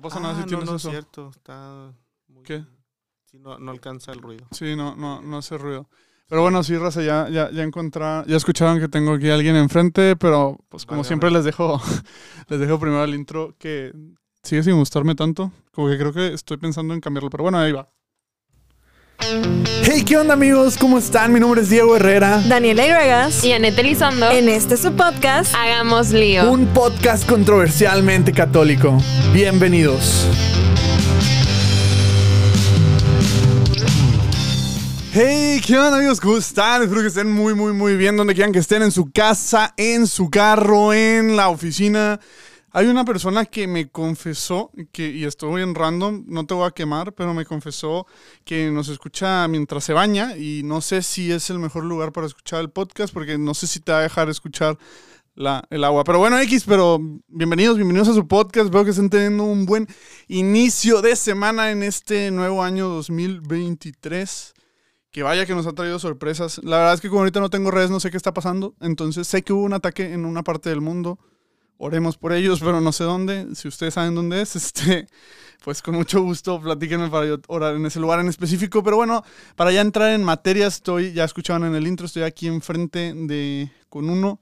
No pasa nada si Ah, tienes no, no eso. es cierto. Está muy- ¿Qué? Sí, no, no alcanza el ruido. Sí, no, no, no hace ruido. Pero bueno, sí, Raza, ya, ya, ya encontraron, ya escucharon que tengo aquí a alguien enfrente, pero pues como Válgame. siempre les dejo, les dejo primero el intro que sigue sin gustarme tanto. Como que creo que estoy pensando en cambiarlo, pero bueno, ahí va. Hey, ¿qué onda amigos? ¿Cómo están? Mi nombre es Diego Herrera. Daniela Iruegas. y Anette Elizondo. En este su podcast. Hagamos lío. Un podcast controversialmente católico. Bienvenidos. Hey, ¿qué onda amigos? ¿Cómo están? Espero que estén muy, muy, muy bien. Donde quieran que estén, en su casa, en su carro, en la oficina. Hay una persona que me confesó, que, y estoy en random, no te voy a quemar, pero me confesó que nos escucha mientras se baña y no sé si es el mejor lugar para escuchar el podcast porque no sé si te va a dejar escuchar la, el agua. Pero bueno, X, pero bienvenidos, bienvenidos a su podcast. Veo que están teniendo un buen inicio de semana en este nuevo año 2023. Que vaya que nos ha traído sorpresas. La verdad es que como ahorita no tengo redes, no sé qué está pasando. Entonces sé que hubo un ataque en una parte del mundo. Oremos por ellos, pero no sé dónde. Si ustedes saben dónde es, este, pues con mucho gusto platíquenme para yo orar en ese lugar en específico. Pero bueno, para ya entrar en materia, estoy, ya escuchaban en el intro, estoy aquí enfrente de, con uno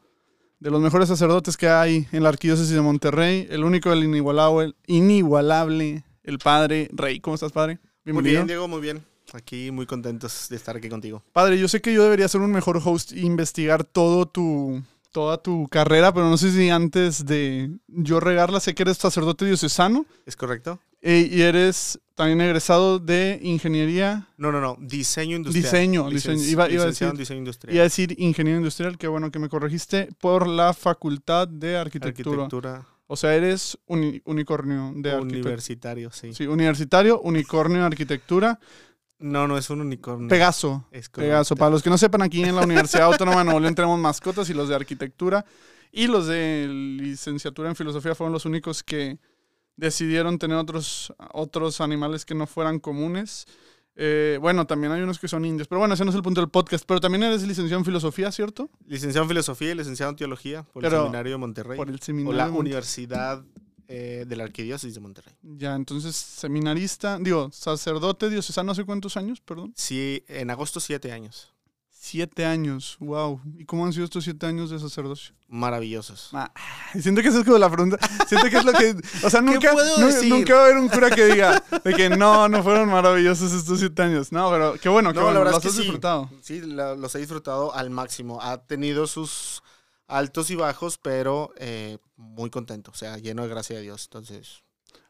de los mejores sacerdotes que hay en la arquidiócesis de Monterrey, el único, el inigualable, el inigualable, el padre Rey. ¿Cómo estás, padre? Muy Bienvenido. bien, Diego, muy bien. Aquí muy contentos de estar aquí contigo. Padre, yo sé que yo debería ser un mejor host e investigar todo tu, toda tu carrera, pero no sé si antes de yo regarla, sé que eres sacerdote diocesano ¿Es correcto? eh, y eres también egresado de ingeniería, No, no, no. Diseño industrial. Diseño, Licen- diseño. Iba- iba a decir- diseño industrial. iba a decir ingeniero industrial, que bueno que me corregiste, por la Facultad de Arquitectura. Arquitectura O sea, eres uni- unicornio de arquitectura. universitario, sí. Sí, universitario, unicornio de arquitectura, No, no es un unicornio. Pegaso. Es Pegaso. Para los que no sepan, aquí en la Universidad Autónoma de Nuevo León tenemos mascotas y los de arquitectura y los de licenciatura en filosofía fueron los únicos que decidieron tener otros, otros animales que no fueran comunes. Eh, bueno, también hay unos que son indios, pero bueno, ese no es el punto del podcast. Pero también eres licenciado en filosofía, ¿cierto? Licenciado en filosofía y licenciado en teología por Pero- el Seminario de Monterrey. Por el o seminario. la de Monte- Universidad eh, de la Arquidiócesis de Monterrey. Ya, entonces, seminarista, digo, sacerdote diocesano hace cuántos años, perdón. Sí, en agosto siete años. Siete años, wow. ¿Y cómo han sido estos siete años de sacerdocio? Maravillosos. Ah, siento que eso es como la pregunta. Siento que es lo que. O sea, nunca, decir? nunca va a haber un cura que diga de que no, no fueron maravillosos estos siete años. No, pero qué bueno, qué No, bueno. la verdad Los es que has sí. disfrutado. Sí, la- los he disfrutado al máximo. Ha tenido sus altos y bajos, pero eh, muy contento. O sea, lleno de gracia de Dios. Entonces,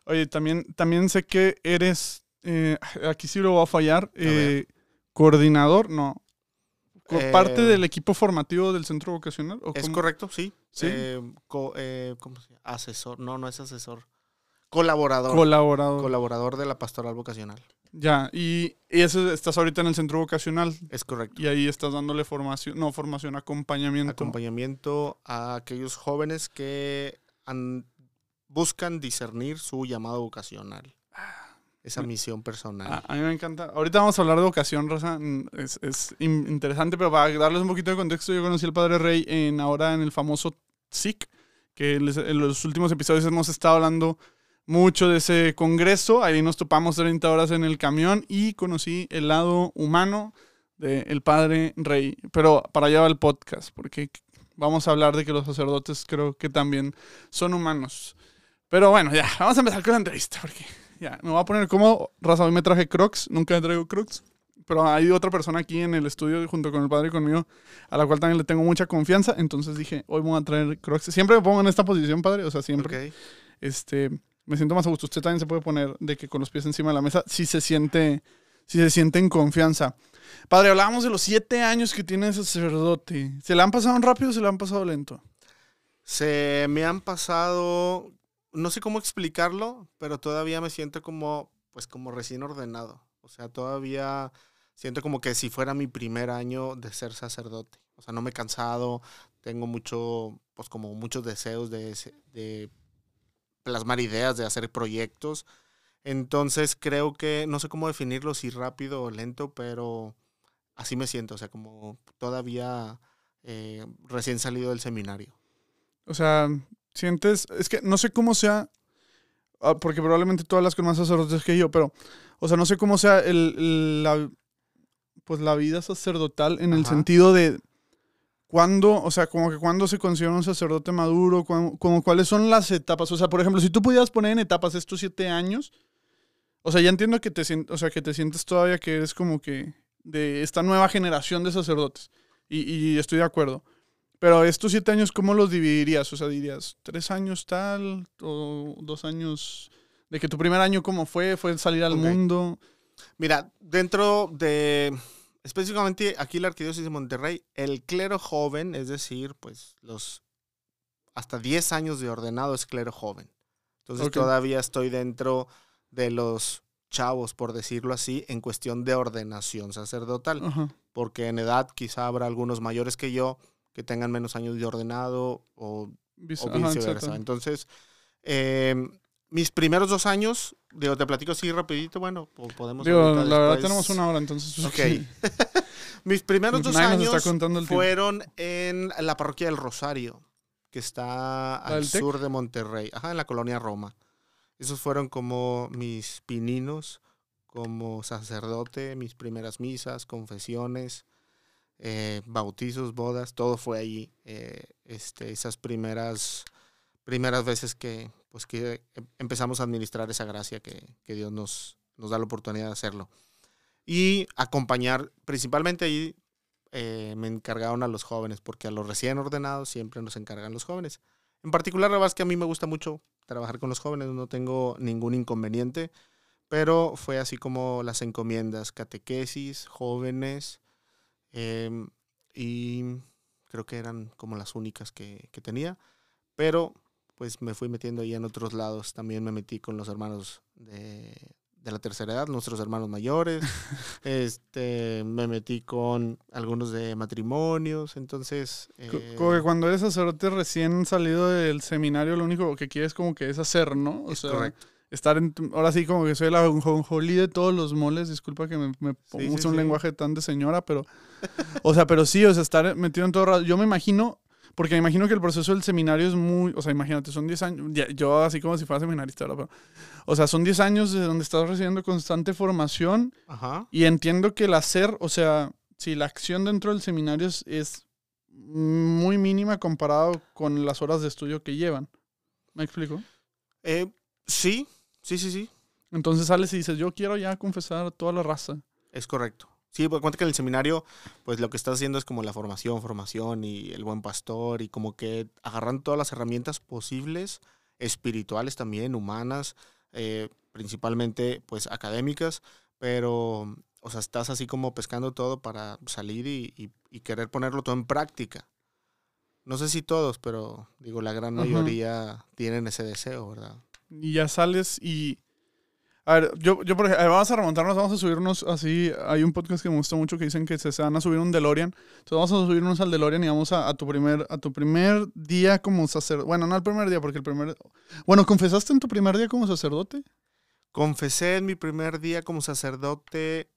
Oye, también, también sé que eres. eh, aquí sí lo voy a fallar. eh, coordinador, no. Eh, ¿Parte del equipo formativo del centro vocacional? ¿o ¿es cómo? correcto? Sí. Sí. Eh, co- eh, ¿Cómo se llama? Asesor. No, no es asesor. Colaborador. Colaborador. Colaborador de la pastoral vocacional. Ya, y, y eso estás ahorita en el centro vocacional. Es correcto. Y ahí estás dándole formación, no, formación, acompañamiento. Acompañamiento a aquellos jóvenes que han- buscan discernir su llamado vocacional. Esa misión personal. Ah, A, a mí me encanta. Ahorita vamos a hablar de vocación, Rosa. Mm, Es, es in- interesante, pero para darles un poquito de contexto, yo conocí al Padre Rey en ahora en el famoso SIC, que en los últimos episodios hemos estado hablando mucho de ese congreso. Ahí nos topamos 30 horas en el camión y conocí el lado humano del Padre Rey. Pero para allá va el podcast, porque vamos a hablar de que los sacerdotes creo que también son humanos. Pero bueno, ya, vamos a empezar con la entrevista, porque ya, me voy a poner cómodo. Raza, hoy me traje Crocs, nunca me traigo Crocs. Pero hay otra persona aquí en el estudio junto con el padre y conmigo, a la cual también le tengo mucha confianza. Entonces dije, hoy me voy a traer Crocs. Siempre me pongo en esta posición, padre, o sea, siempre. Ok. Este, me siento más a gusto. Usted también se puede poner de que con los pies encima de la mesa, si se siente, si se siente en confianza. Padre, hablábamos de los siete años que tiene ese sacerdote. ¿Se le han pasado rápido o se le han pasado lento? Se me han pasado, no sé cómo explicarlo, pero todavía me siento como, pues como recién ordenado. O sea, todavía siento como que si fuera mi primer año de ser sacerdote. O sea, no me he cansado, tengo mucho, pues como muchos deseos de, de plasmar ideas, de hacer proyectos. Entonces creo que, no sé cómo definirlo, si rápido o lento, pero así me siento, o sea, como todavía eh, recién salido del seminario. O sea, sientes, es que no sé cómo sea, ah, porque probablemente tú hablas con más sacerdotes que yo, pero, o sea, no sé cómo sea el, el- la, pues la vida sacerdotal en el Ajá. sentido de cuándo, o sea, como que cuándo se considera un sacerdote maduro, como cuáles son las etapas. O sea, por ejemplo, si tú pudieras poner en etapas estos siete años, o sea, ya entiendo que te, o sea, que te sientes todavía que eres como que de esta nueva generación de sacerdotes. Y, y estoy de acuerdo. Pero estos siete años, ¿cómo los dividirías? O sea, dirías, tres años tal, o dos años de que tu primer año, ¿cómo fue? ¿Fue salir al mundo? Mira, dentro de específicamente aquí la Arquidiócesis de Monterrey, el clero joven, es decir, pues los hasta 10 años de ordenado es clero joven. Entonces todavía estoy dentro de los chavos, por decirlo así, en cuestión de ordenación sacerdotal, porque en edad quizá habrá algunos mayores que yo que tengan menos años de ordenado o viceversa. Entonces, eh, mis primeros dos años, digo, te platico así rapidito, bueno, o podemos... Digo, la verdad tenemos una hora, entonces... Ok. Mis primeros dos Nadie años fueron en la parroquia del Rosario, que está al Tec? sur de Monterrey, ajá, en la colonia Roma. Esos fueron como mis pininos como sacerdote, mis primeras misas, confesiones, eh, bautizos, bodas, todo fue ahí. eh, este, esas primeras, primeras veces que, pues, que em- empezamos a administrar esa gracia que, que Dios nos, nos da la oportunidad de hacerlo. Y acompañar, principalmente ahí eh, me encargaron a los jóvenes, porque a los recién ordenados siempre nos encargan los jóvenes. En particular, la verdad es que a mí me gusta mucho trabajar con los jóvenes, no tengo ningún inconveniente, pero fue así como las encomiendas, catequesis, jóvenes, em, y creo que eran como las únicas que, que tenía, pero pues me fui metiendo ahí en otros lados, también me metí con los hermanos de, de la tercera edad, nuestros hermanos mayores, este, me metí con algunos de matrimonios, entonces... Eh, Como que cuando eres sacerdote recién salido del seminario, lo único que quieres como que es hacer, ¿no? O es sea, correcto. estar en... Ahora sí como que soy la jonjolí de todos los moles. Disculpa que me, me sí, un sí. lenguaje tan de señora, pero... O sea, pero sí, o sea, estar metido en todo rato. Yo me imagino... Porque me imagino que el proceso del seminario es muy... O sea, imagínate, son 10 años... Yo así como si fuera seminarista, ¿verdad? Pero, o sea, son 10 años de donde estás recibiendo constante formación Ajá. y entiendo que el hacer, o sea, si la acción dentro del seminario es, es muy mínima comparado con las horas de estudio que llevan. ¿Me explico? Eh, sí, sí, sí, sí. Entonces sales y dices, yo quiero ya confesar a toda la raza. Es correcto. Sí, porque cuenta que en el seminario, pues lo que estás haciendo es como la formación, formación y el buen pastor y como que agarrando todas las herramientas posibles, espirituales también, humanas, eh, principalmente pues académicas, pero, o sea, estás así como pescando todo para salir y, y- y querer ponerlo todo en práctica. No sé si todos, pero digo, la gran Ajá. mayoría tienen ese deseo, ¿verdad? Y ya sales y... A ver, yo, yo por ejemplo, vamos a remontarnos, vamos a subirnos así. Hay un podcast que me gusta mucho que dicen que se, se van a subir un DeLorean. Entonces vamos a subirnos al DeLorean y vamos a, a tu primer a tu primer día como sacerdote. Bueno, no el primer día, porque el primer... Bueno, ¿confesaste en tu primer día como sacerdote? Confesé en mi primer día como sacerdote.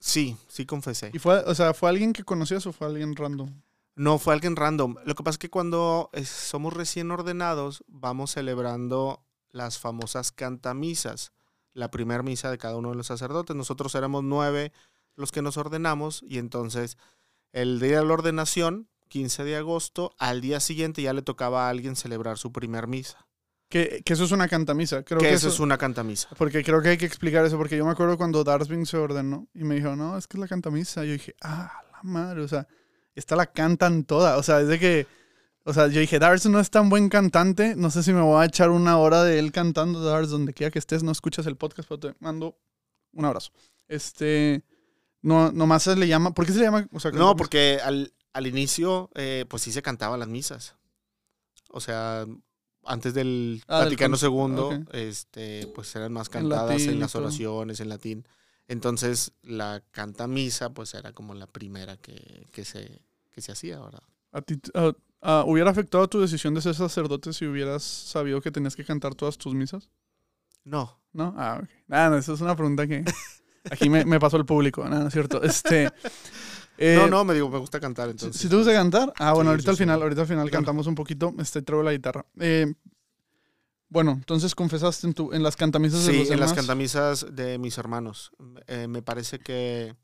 Sí, sí confesé. ¿Y fue, o sea, fue alguien que conocías o fue alguien random? No, fue alguien random. Lo que pasa es que cuando eh, somos recién ordenados, vamos celebrando las famosas cantamisas, la primera misa de cada uno de los sacerdotes. Nosotros éramos nueve los que nos ordenamos y entonces el día de la ordenación, 15 de agosto, al día siguiente ya le tocaba a alguien celebrar su primer misa. Que, que eso es una cantamisa. Creo que que, eso es una cantamisa. Porque creo que hay que explicar eso, porque yo me acuerdo cuando Darsvin se ordenó y me dijo, no, es que es la cantamisa. Yo dije, ah, la madre, o sea, esta la cantan toda. O sea, es de que, o sea, yo dije, Dars no es tan buen cantante, no sé si me voy a echar una hora de él cantando, Dars, donde quiera que estés, no escuchas el podcast, pero te mando un abrazo. Este, no, nomás se le llama, ¿por qué se le llama? O sea, No, porque al, al inicio, eh, pues sí se cantaban las misas. O sea, antes del Ah, Vaticano II, este, pues eran más En cantadas latín en, las oraciones, en latín. Entonces, la cantamisa, pues era como la primera que, que se, que se hacía, ¿verdad? ¿A ti, a- a- ¿Hubiera afectado tu decisión de ser sacerdote si hubieras sabido que tenías que cantar todas tus misas? No. ¿No? Ah, ok. Ah, no, esa es una pregunta que aquí me, me pasó el público. No, no es cierto. Este, eh, no, no, me digo, me gusta cantar, entonces. si te gusta cantar, ah, bueno, Sí, ahorita sí, al final, ahorita al final Claro. cantamos un poquito. Este, traigo la guitarra. Eh, Bueno, entonces confesaste en, tu, en las cantamisas de Sí, los en las demás. cantamisas de mis hermanos. Eh, me parece que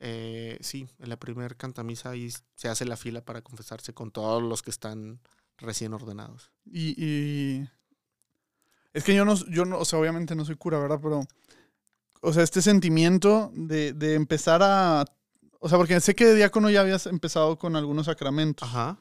eh, sí, en la primer cantamisa ahí se hace la fila para confesarse con todos los que están recién ordenados. Y, y- es que yo no, yo no, o sea, obviamente no soy cura, ¿verdad? Pero, o sea, este sentimiento de, de empezar a, o sea, porque sé que de diácono ya habías empezado con algunos sacramentos, Ajá.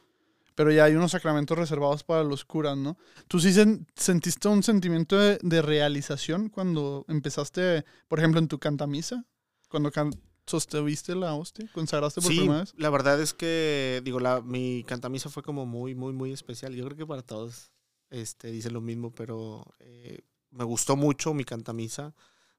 pero ya hay unos sacramentos reservados para los curas, ¿no? ¿Tú sí sen- sentiste un sentimiento de, de realización cuando empezaste, por ejemplo, en tu cantamisa? Cuando can- sostuviste la hostia, consagraste por Sí, primera vez. la verdad es que, digo, la, mi cantamisa fue como muy, muy, muy especial. Yo creo que para todos este, dicen lo mismo, pero eh, me gustó mucho mi cantamisa,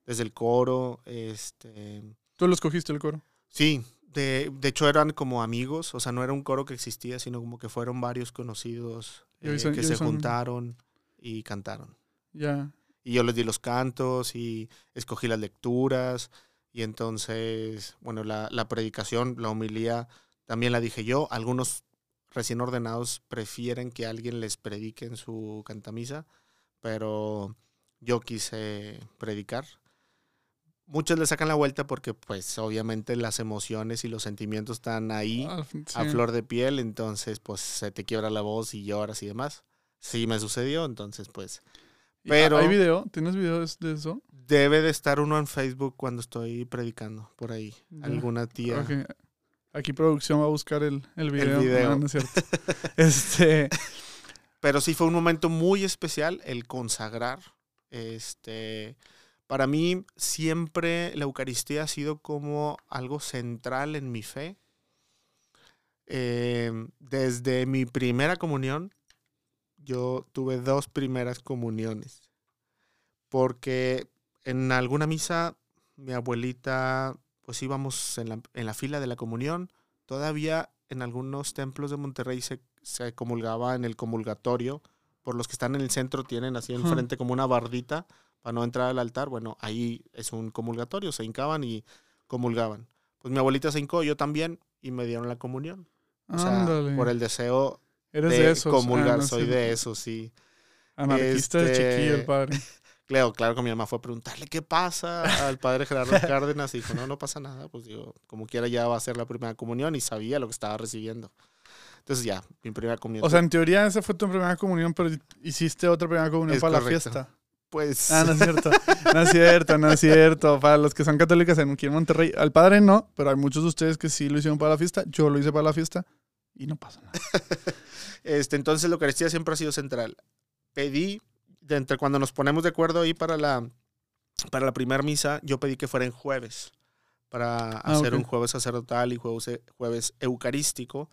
desde el coro, este, Tú lo escogiste el coro. Sí, de, de hecho eran como amigos, o sea, no era un coro que existía, sino como que fueron varios conocidos eh, son- que se son- juntaron y cantaron. Ya. Y yo les di los cantos y escogí las lecturas y entonces, bueno, la, la predicación, la homilía, también la dije yo. Algunos recién ordenados prefieren que alguien les predique en su cantamisa, pero yo quise predicar. Muchos le sacan la vuelta porque pues obviamente las emociones y los sentimientos están ahí Ah, a flor de piel, entonces pues se te quiebra la voz y lloras y demás. Sí me sucedió, entonces pues pero- ¿Hay video? ¿Tienes videos de eso? debe de estar uno en Facebook cuando estoy predicando por ahí. Alguna tía. Aquí producción va a buscar el, el video. video. No, no es cierto. este, Pero sí fue un momento muy especial el consagrar. Este, para mí siempre la Eucaristía ha sido como algo central en mi fe. Eh, desde mi primera comunión, yo tuve dos primeras comuniones. Porque en alguna misa, mi abuelita, pues íbamos en la, en la fila de la comunión. Todavía en algunos templos de Monterrey se, se comulgaba en el comulgatorio. Por los que están en el centro tienen así enfrente como una bardita para no entrar al altar. Bueno, ahí es un comulgatorio, se hincaban y comulgaban. Pues mi abuelita se hincó, yo también, y me dieron la comunión. O sea, por el deseo Eres de, de esos. comulgar, Ah, no soy sé. de eso, sí. Anarquista de Este- chiquillo, el padre. Claro, claro que mi mamá fue a preguntarle qué pasa al padre Gerardo Cárdenas y dijo, no, no pasa nada, pues digo, como quiera ya va a ser la primera comunión y sabía lo que estaba recibiendo. Entonces ya, mi primera comunión. O sea, en teoría esa fue tu primera comunión, pero hiciste otra primera comunión Es para la correcto. fiesta. pues Ah, no es cierto. No es cierto, no es cierto. Para los que son católicos en aquí en Monterrey, al padre no, pero hay muchos de ustedes que sí lo hicieron para la fiesta. Yo lo hice para la fiesta y no pasa nada. este, entonces la Eucaristía siempre ha sido central. Pedí, de entre cuando nos ponemos de acuerdo ahí para la, para la primera misa, yo pedí que fuera en jueves, para Ah, hacer un jueves sacerdotal y jueves, jueves eucarístico.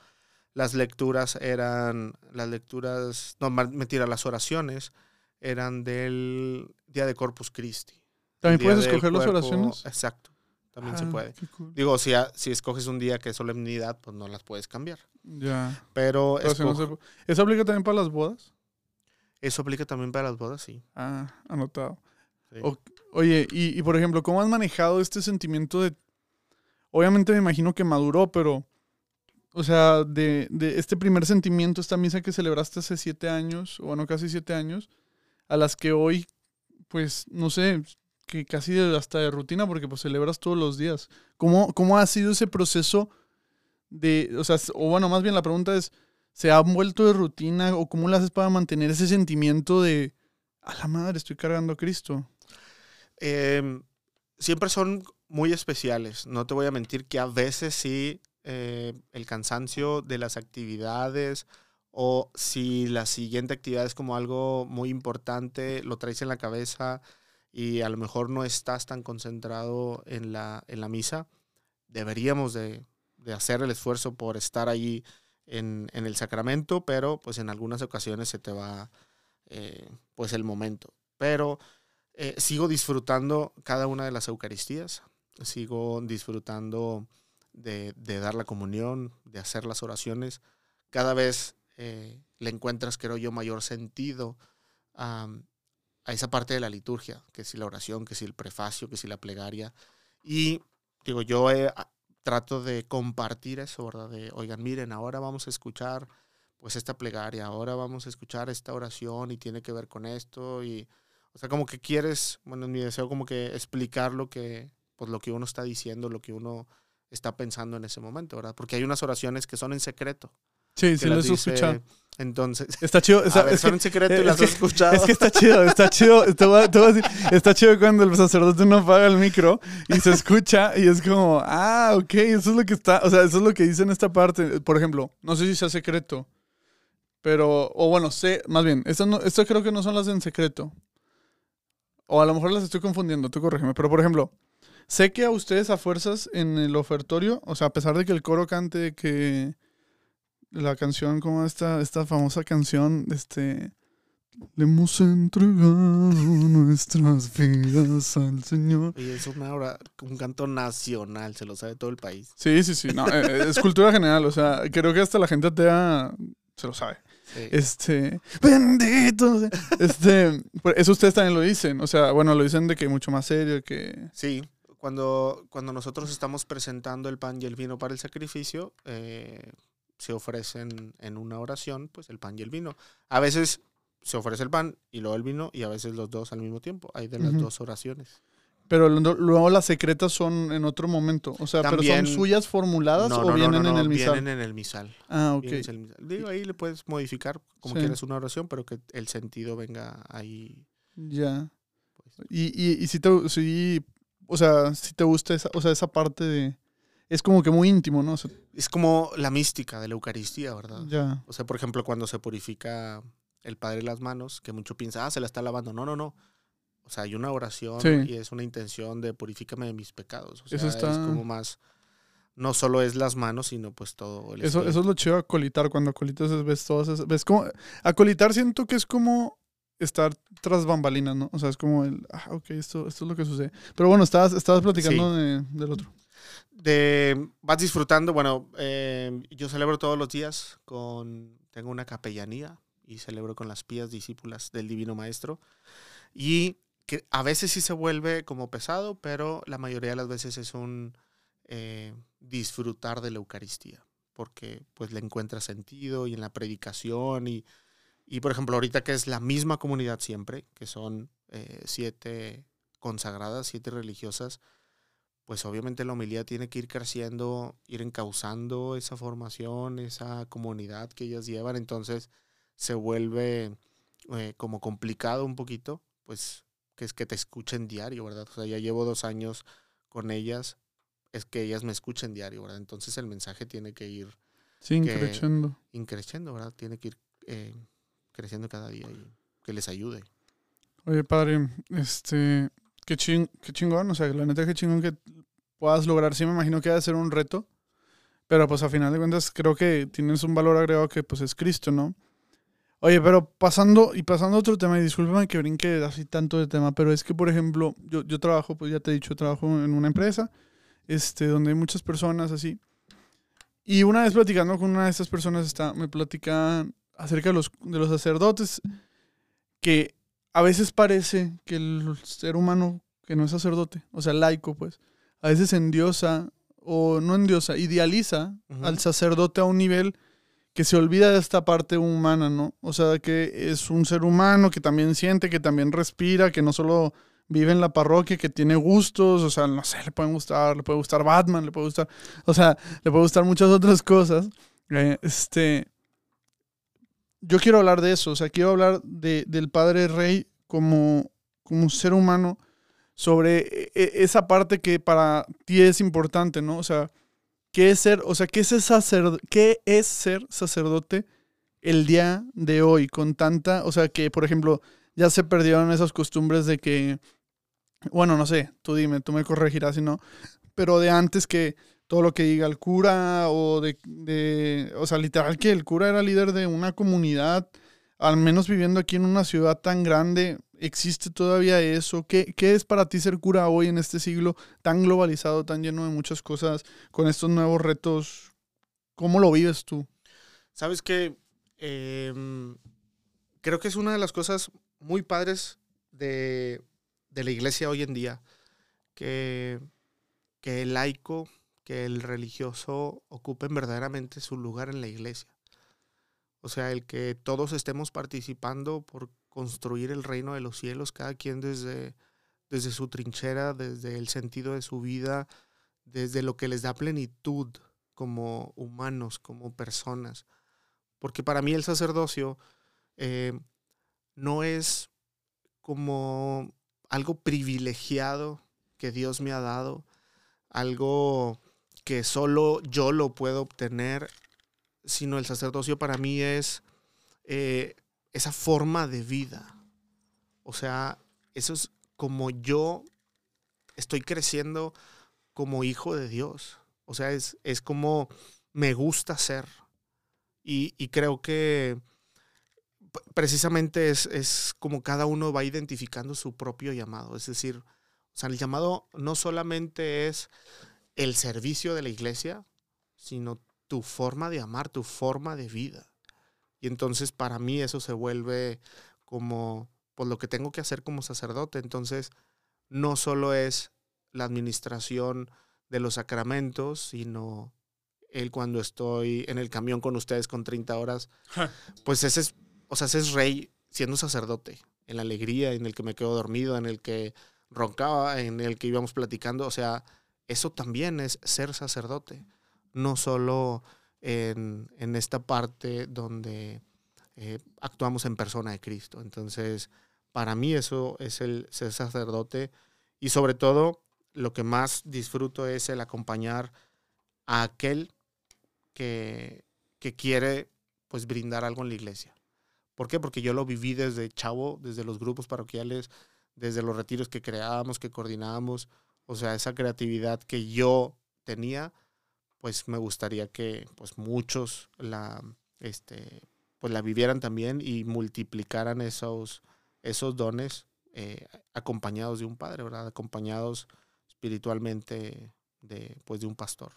Las lecturas eran, las lecturas, no, mentira, las oraciones eran del día de Corpus Christi. ¿También puedes escoger las oraciones? Exacto, también se Ah, puede. cool. Digo, si, a- si escoges un día que es solemnidad, pues no las puedes cambiar. Ya. Pero Pero si no escojo- se- ¿Eso aplica también para las bodas? eso aplica también para las bodas, sí. Ah, anotado. Sí. O- Oye, y, y por ejemplo, ¿cómo has manejado este sentimiento de... Obviamente me imagino que maduró, pero... O sea, de, de este primer sentimiento, esta misa que celebraste hace siete años, o bueno, casi siete años, a las que hoy, pues, no sé, casi hasta de rutina, porque pues celebras todos los días. ¿Cómo, cómo ha sido ese proceso de, o sea, o bueno, más bien la pregunta es, ¿se ha vuelto de rutina o cómo lo haces para mantener ese sentimiento de, a la madre, estoy cargando a Cristo? Em, siempre son muy especiales. No te voy a mentir que a veces sí eh, el cansancio de las actividades o si la siguiente actividad es como algo muy importante, lo traes en la cabeza y a lo mejor no estás tan concentrado en la, en la misa, deberíamos de, de hacer el esfuerzo por estar ahí en, en el sacramento, pero pues en algunas ocasiones se te va eh, pues el momento. Pero eh, sigo disfrutando cada una de las Eucaristías, sigo disfrutando de, de dar la comunión, de hacer las oraciones. Cada vez eh, le encuentras, creo yo, mayor sentido a, a esa parte de la liturgia, que si la oración, que si el prefacio, que si la plegaria. Y digo, yo eh, trato de compartir eso, ¿verdad? De, oigan, miren, ahora vamos a escuchar pues esta plegaria, ahora vamos a escuchar esta oración y tiene que ver con esto y o sea, como que quieres, bueno, en mi deseo como que explicar lo que pues lo que uno está diciendo, lo que uno está pensando en ese momento, ¿verdad? Porque hay unas oraciones que son en secreto. Sí, sí, lo he escuchado. Entonces, Está chido. a está- ver, es son que- en secreto y es las que- has escuchado. Es que está chido, está chido. A- a decir, está chido cuando el sacerdote no apaga el micro y se escucha y es como, ah, ok, eso es lo que está, o sea, eso es lo que dice en esta parte. Por ejemplo, no sé si sea secreto, pero, o bueno, sé, más bien, estas no, creo que no son las en secreto. O a lo mejor las estoy confundiendo, tú corrígeme. Pero, por ejemplo, sé que a ustedes a fuerzas en el ofertorio, o sea, a pesar de que el coro cante que la canción, como esta, esta famosa canción, este... Le hemos entregado nuestras vidas al Señor. Y es una hora, un canto nacional, se lo sabe todo el país. Sí, sí, sí. No, eh, es cultura general. O sea, creo que hasta la gente atea se lo sabe. Sí. Este, bendito. Este, eso ustedes también lo dicen. O sea, bueno, lo dicen de que mucho más serio, que. Sí, cuando, cuando nosotros estamos presentando el pan y el vino para el sacrificio, eh, se ofrecen en una oración, pues el pan y el vino. A veces se ofrece el pan y luego el vino, y a veces los dos al mismo tiempo. Hay de las dos oraciones. Pero luego las secretas son en otro momento. O sea, pero son suyas formuladas No, o no, vienen no, en el misal. Vienen en el misal. Ah, ok. El misal. Digo, ahí le puedes modificar como Sí. quieras una oración, pero que el sentido venga ahí. Ya. Pues. Y, y, y si te, si, o sea, si te gusta esa, o sea, esa parte de, es como que muy íntimo, ¿no? O sea, Es como la mística de la Eucaristía, ¿verdad? ya. O sea, por ejemplo, cuando se purifica el Padre las manos, que mucho piensa, ah, se la está lavando. No, no, no. O sea, hay una oración Sí. y es una intención de purifícame de mis pecados. O sea, Eso está- es como más, no solo es las manos, sino pues todo el Eso, eso es lo chido acolitar. Cuando acolitas es- ves todas esas, ves como, acolitar siento que es como estar tras bambalinas, ¿no? O sea, es como el, ah, ok, esto, esto es lo que sucede. Pero bueno, estabas, estabas platicando de- del otro. Vas disfrutando. Bueno, eh, yo celebro todos los días con, tengo una capellanía y celebro con las pías discípulas del Divino Maestro. Y que a veces sí se vuelve como pesado, pero la mayoría de las veces es un eh, disfrutar de la Eucaristía, porque pues le encuentra sentido y en la predicación y, y por ejemplo ahorita que es la misma comunidad siempre, que son eh, siete consagradas, siete religiosas, pues obviamente la homilía tiene que ir creciendo, ir encauzando esa formación, esa comunidad que ellas llevan, entonces se vuelve eh, como complicado un poquito, pues que es que te escuchen diario, ¿verdad? O sea, ya llevo dos años con ellas, es que ellas me escuchen diario, ¿verdad? Entonces el mensaje tiene que ir Sí, Que- increchendo. increciendo, ¿verdad? Tiene que ir eh, creciendo cada día y que les ayude. Oye, padre, este, qué, ching, qué chingón, o sea, la neta, qué chingón que puedas lograr. Sí, me imagino que va a ser un reto, pero pues a final de cuentas creo que tienes un valor agregado que pues es Cristo, ¿no? Oye, pero pasando y pasando a otro tema, y discúlpame que brinque así tanto de tema, pero es que, por ejemplo, yo, yo trabajo, pues ya te he dicho, trabajo en una empresa, este, donde hay muchas personas así. Y una vez platicando con una de estas personas, está, me platican acerca de los, de los sacerdotes, que a veces parece que el ser humano que no es sacerdote, o sea, laico, pues, a veces endiosa, o no endiosa, idealiza al sacerdote a un nivel que se olvida de esta parte humana, ¿no? O sea, que es un ser humano que también siente, que también respira, que no solo vive en la parroquia, que tiene gustos, o sea, no sé, le pueden gustar, le puede gustar Batman, le puede gustar, o sea, le puede gustar muchas otras cosas. Eh, este, yo quiero hablar de eso, o sea, quiero hablar de, del Padre Rey como, como ser humano sobre e- e- esa parte que para ti es importante, ¿no? O sea, ¿qué es ser, o sea, qué es, sacerdo- qué es ser sacerdote el día de hoy con tanta, o sea, que por ejemplo ya se perdieron esas costumbres de que, bueno, no sé, tú dime, tú me corregirás si no, pero de antes que todo lo que diga el cura o de, o sea, literal que el cura era líder de una comunidad, al menos viviendo aquí en una ciudad tan grande, ¿existe todavía eso? ¿Qué, qué es para ti ser cura hoy en este siglo tan globalizado, tan lleno de muchas cosas, con estos nuevos retos? ¿Cómo lo vives tú? Sabes que Em, creo que es una de las cosas muy padres de, de la iglesia hoy en día, que, que el laico, que el religioso ocupen verdaderamente su lugar en la iglesia. O sea, el que todos estemos participando por construir el reino de los cielos, cada quien desde, desde su trinchera, desde el sentido de su vida, desde lo que les da plenitud como humanos, como personas. Porque para mí el sacerdocio eh, no es como algo privilegiado que Dios me ha dado, algo que solo yo lo puedo obtener, sino el sacerdocio para mí es eh, esa forma de vida. O sea, eso es como yo estoy creciendo como hijo de Dios. O sea, es, es como me gusta ser. Y, y creo que precisamente es, es, como cada uno va identificando su propio llamado. Es decir, o sea, el llamado no solamente es el servicio de la iglesia, sino tu forma de amar, tu forma de vida. Y entonces para mí eso se vuelve como pues, lo que tengo que hacer como sacerdote. Entonces no solo es la administración de los sacramentos, sino el cuando estoy en el camión con ustedes con 30 horas, pues ese es, o sea, ese es rey siendo sacerdote, en la alegría, en el que me quedo dormido, en el que roncaba, en el que íbamos platicando, o sea, eso también es ser sacerdote, no solo en, en esta parte donde eh, actuamos en persona de Cristo. Entonces, para mí eso es el ser sacerdote y sobre todo lo que más disfruto es el acompañar a aquel que, que quiere pues brindar algo en la iglesia. ¿Por qué? Porque yo lo viví desde chavo, desde los grupos parroquiales, desde los retiros que creábamos, que coordinábamos. O sea, esa creatividad que yo tenía, pues me gustaría que pues muchos la, este, pues la vivieran también y multiplicaran esos, esos dones eh, acompañados de un padre, ¿verdad? Acompañados espiritualmente de, pues, de un pastor.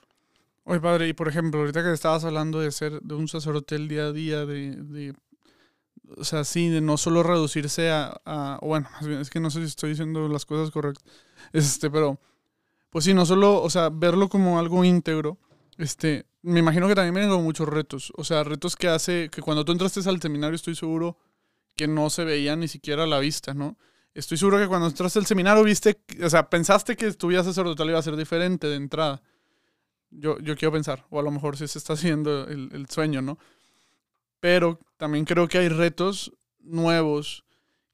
Oye, padre, y por ejemplo, ahorita que estabas hablando de ser de un sacerdote el día a día, de, de o sea, sí, de no solo reducirse a, a, bueno, es que no sé si estoy diciendo las cosas correctas, este, pero, pues sí, no solo, o sea, verlo como algo íntegro, este, me imagino que también vienen como muchos retos, o sea, retos que hace, que cuando tú entraste al seminario estoy seguro que no se veían ni siquiera a la vista, ¿no? Estoy seguro que cuando entraste al seminario viste, o sea, pensaste que tu vida sacerdotal iba a ser diferente de entrada. Yo, yo quiero pensar, o a lo mejor sí se está haciendo el, el sueño, ¿no? Pero también creo que hay retos nuevos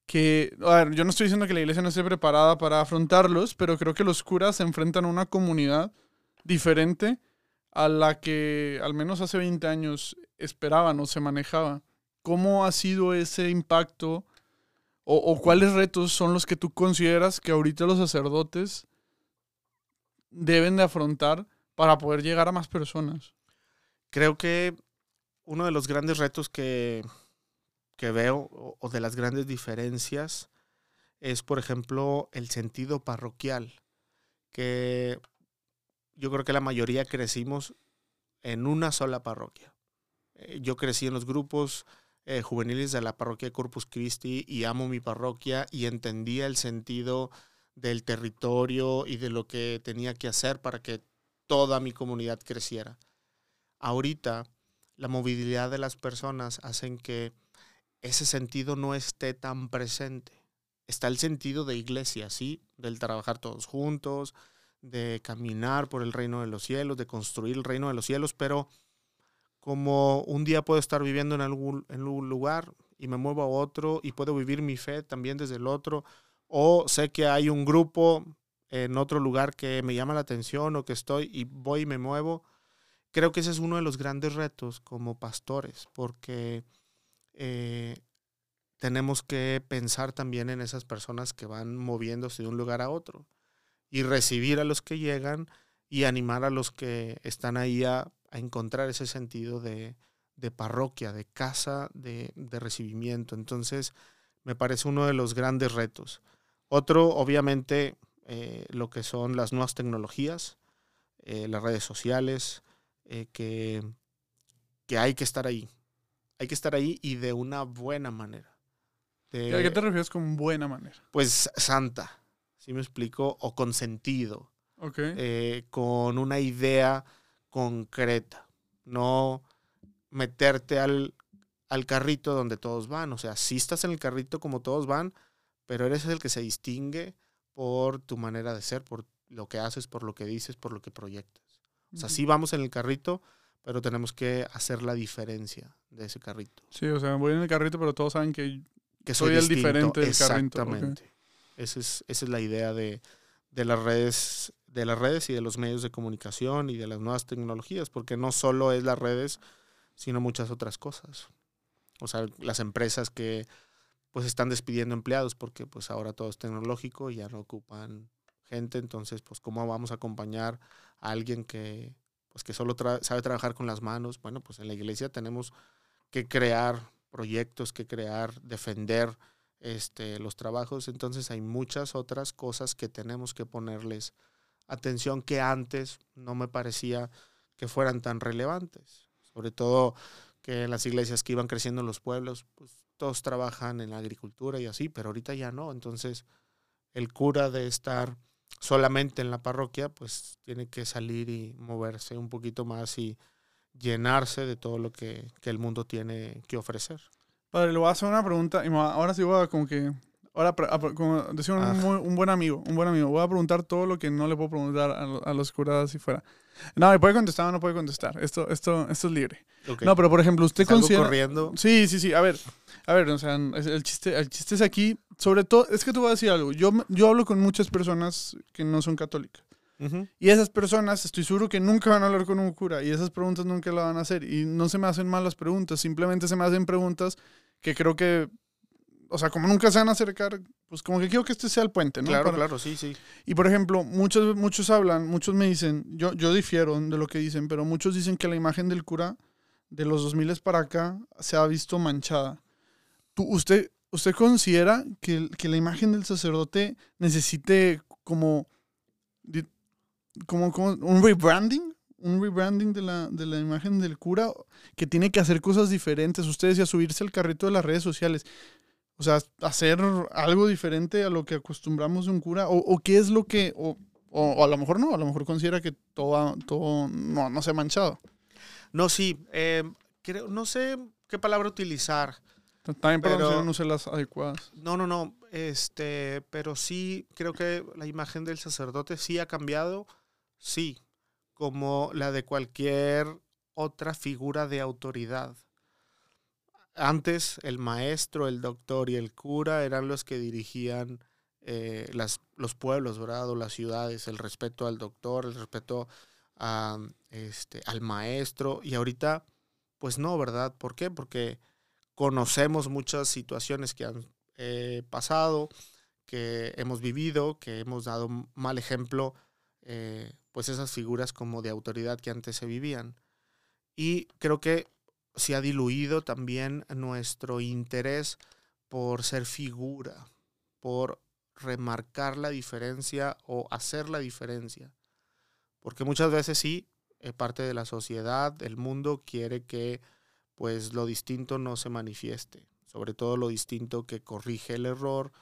que, a ver, yo no estoy diciendo que la iglesia no esté preparada para afrontarlos, pero creo que los curas se enfrentan a una comunidad diferente a la que al menos hace 20 años esperaban o se manejaba. ¿Cómo ha sido ese impacto o, o, cuáles retos son los que tú consideras que ahorita los sacerdotes deben de afrontar para poder llegar a más personas? Creo que uno de los grandes retos que, que veo o, de las grandes diferencias es, por ejemplo, el sentido parroquial, que yo creo que la mayoría crecimos en una sola parroquia. Eh, yo crecí en los grupos eh, juveniles de la parroquia Corpus Christi y amo mi parroquia y entendía el sentido del territorio y de lo que tenía que hacer para que toda mi comunidad creciera. Ahorita, la movilidad de las personas hacen que ese sentido no esté tan presente. Está el sentido de iglesia, sí, del trabajar todos juntos, de caminar por el reino de los cielos, de construir el reino de los cielos, pero como un día puedo estar viviendo en algún en un lugar y me muevo a otro y puedo vivir mi fe también desde el otro, o sé que hay un grupo en otro lugar que me llama la atención o que estoy y voy y me muevo. Creo que ese es uno de los grandes retos como pastores, porque eh, tenemos que pensar también en esas personas que van moviéndose de un lugar a otro y recibir a los que llegan y animar a los que están ahí a, a encontrar ese sentido de, de parroquia, de casa, de, de, recibimiento. Entonces, me parece uno de los grandes retos. Otro, obviamente, eh, lo que son las nuevas tecnologías, eh, las redes sociales, eh, que, que hay que estar ahí. Hay que estar ahí y de una buena manera. De, ¿A qué te refieres con buena manera? Pues santa, si ¿sí me explico, o con sentido. Okay. Eh, con una idea concreta, no meterte al, al carrito donde todos van. O sea, sí estás en el carrito como todos van, pero eres el que se distingue por tu manera de ser, por lo que haces, por lo que dices, por lo que proyectas. O sea, sí vamos en el carrito, pero tenemos que hacer la diferencia de ese carrito. Sí, o sea, voy en el carrito, pero todos saben que Que Soy el diferente del carrito, ok. Exactamente. Esa es, esa es la idea de, de las redes, de las redes y de los medios de comunicación y de las nuevas tecnologías, porque no solo es las redes, sino muchas otras cosas. O sea, las empresas que pues están despidiendo empleados porque pues ahora todo es tecnológico y ya no ocupan gente, entonces pues cómo vamos a acompañar a alguien que pues que solo sabe trabajar con las manos. Bueno, pues en la iglesia tenemos que crear proyectos, que crear, defender este, los trabajos. Entonces hay muchas otras cosas que tenemos que ponerles atención que antes no me parecía que fueran tan relevantes. Sobre todo que en las iglesias que iban creciendo en los pueblos, pues todos trabajan en la agricultura y así, pero ahorita ya no. Entonces el cura de estar solamente en la parroquia, pues tiene que salir y moverse un poquito más y llenarse de todo lo que, que el mundo tiene que ofrecer. Padre, le voy a hacer una pregunta y ahora sí voy a como que... Ahora, como decía un, Ah. un buen amigo, un buen amigo, voy a preguntar todo lo que no le puedo preguntar a los curados si fuera. No, me puede contestar o no puede contestar. Esto, esto, esto es libre. Ok. No, pero por ejemplo, usted Salgo considera... corriendo. Sí, sí, sí. A ver, a ver, o sea, el chiste, el chiste es aquí. Sobre todo, es que te voy a decir algo. Yo, yo hablo con muchas personas que no son católicas. Ujú. Y esas personas, estoy seguro que nunca van a hablar con un cura y esas preguntas nunca la van a hacer. Y no se me hacen malas preguntas, simplemente se me hacen preguntas que creo que, o sea, como nunca se van a acercar, pues como que quiero que este sea el puente, ¿no? Claro, Para- claro, sí, sí. Y por ejemplo, muchos, muchos hablan, muchos me dicen, yo, yo difiero de lo que dicen, pero muchos dicen que la imagen del cura de los 2000 para acá se ha visto manchada. ¿Tú, usted, ¿Usted considera que, que la imagen del sacerdote necesite como, como un rebranding? Un rebranding de la, de la imagen del cura que tiene que hacer cosas diferentes. Usted decía subirse al carrito de las redes sociales. O sea, hacer algo diferente a lo que acostumbramos de un cura. O, o qué es lo que. O, o- a lo mejor no, a lo mejor considera que todo, todo no, no se ha manchado. No, sí. eh, creo, no sé qué palabra utilizar. También para Pero- no ser las adecuadas. No, no, no. Este, pero sí, creo que la imagen del sacerdote sí ha cambiado. Sí. Como la de cualquier otra figura de autoridad. Antes, el maestro, el doctor y el cura eran los que dirigían eh, las, los pueblos, ¿verdad? O las ciudades, el respeto al doctor, el respeto a, este, al maestro. Y ahorita, pues no, ¿verdad? ¿Por qué? Porque conocemos muchas situaciones que han eh, pasado, que hemos vivido, que hemos dado mal ejemplo, eh, pues esas figuras como de autoridad que antes se vivían. Y creo que se ha diluido también nuestro interés por ser figura, por remarcar la diferencia o hacer la diferencia. Porque muchas veces sí, eh, parte de la sociedad, el mundo quiere que pues lo distinto no se manifieste, sobre todo lo distinto que corrige el error,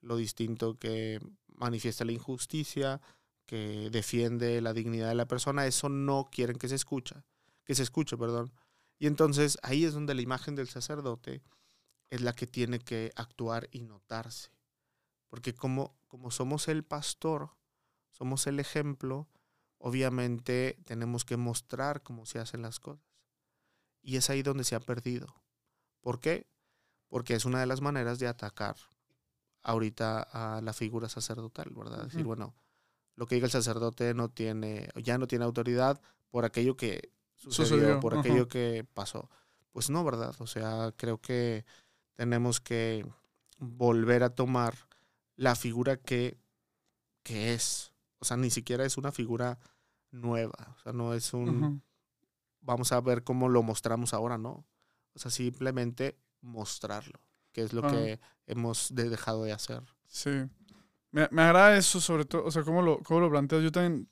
lo distinto que manifiesta la injusticia, que defiende la dignidad de la persona, eso no quieren que se escucha, que se escuche, perdón. Y entonces ahí es donde la imagen del sacerdote es la que tiene que actuar y notarse. Porque como, como somos el pastor, somos el ejemplo, obviamente tenemos que mostrar cómo se hacen las cosas. Y es ahí donde se ha perdido. ¿Por qué? Porque es una de las maneras de atacar ahorita a la figura sacerdotal, ¿verdad? Decir, bueno, lo que diga el sacerdote no tiene, ya no tiene autoridad por aquello que sucedió, Sucedió, por ajá. aquello que pasó. Pues no, ¿verdad? O sea, creo que tenemos que volver a tomar la figura que, que es. O sea, ni siquiera es una figura nueva. O sea, no es un vamos a ver cómo lo mostramos ahora, ¿no? O sea, simplemente mostrarlo, que es lo Ah. que hemos de- dejado de hacer. Sí. Me, me agrada eso, sobre todo, o sea, cómo lo, cómo lo planteas. Yo también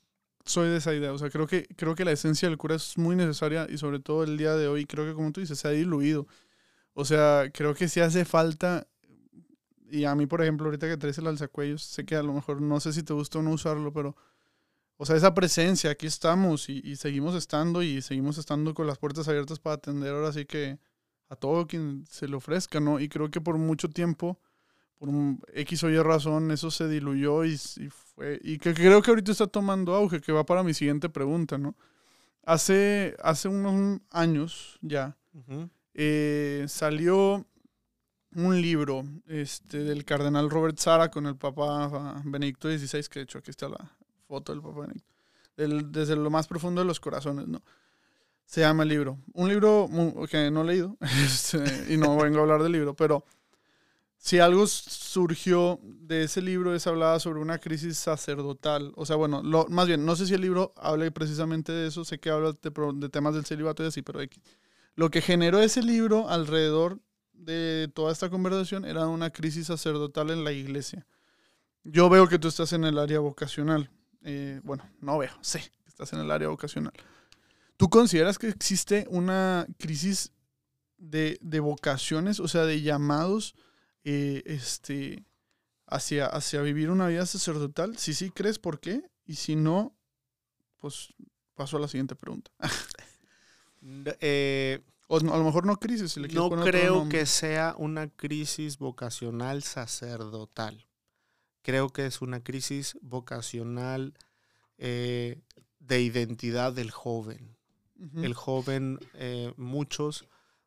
soy de esa idea. O sea, creo que, creo que la esencia del cura es muy necesaria y sobre todo el día de hoy, creo que como tú dices, se ha diluido. O sea, creo que sí hace falta, y a mí, por ejemplo, ahorita que traes el alzacuellos, sé que a lo mejor no sé si te gusta o no usarlo, pero, o sea, esa presencia, aquí estamos y, y seguimos estando y seguimos estando con las puertas abiertas para atender ahora sí que a todo quien se le ofrezca, ¿no? Y creo que por mucho tiempo, por un X o Y razón, eso se diluyó y, y fue, y que creo que ahorita está tomando auge, que va para mi siguiente pregunta, ¿no? Hace, hace unos años ya Ujú. eh, salió un libro este, del cardenal Robert Sara con el Papa Benedicto XVI, que de hecho aquí está la foto del Papa Benedicto, del- desde lo más profundo de los corazones, ¿no? Se llama el libro. Un libro que no he leído este, y no vengo a hablar del libro, pero si algo surgió de ese libro es hablaba sobre una crisis sacerdotal. O sea, bueno, lo, más bien, no sé si el libro habla precisamente de eso, sé que habla de, de temas del celibato y así, pero X. Lo que generó ese libro alrededor de toda esta conversación era una crisis sacerdotal en la iglesia. Yo veo que tú estás en el área vocacional. Eh, bueno, no veo, sé que estás en el área vocacional. ¿Tú consideras que existe una crisis de, de vocaciones, o sea, de llamados eh, este, hacia, hacia vivir una vida sacerdotal? Si sí crees, ¿por qué? Y si no, pues paso a la siguiente pregunta. Eh, O a lo mejor no crisis, si le no creo que sea una crisis vocacional sacerdotal. Creo que es una crisis vocacional eh, de identidad del joven. El joven, eh, muchos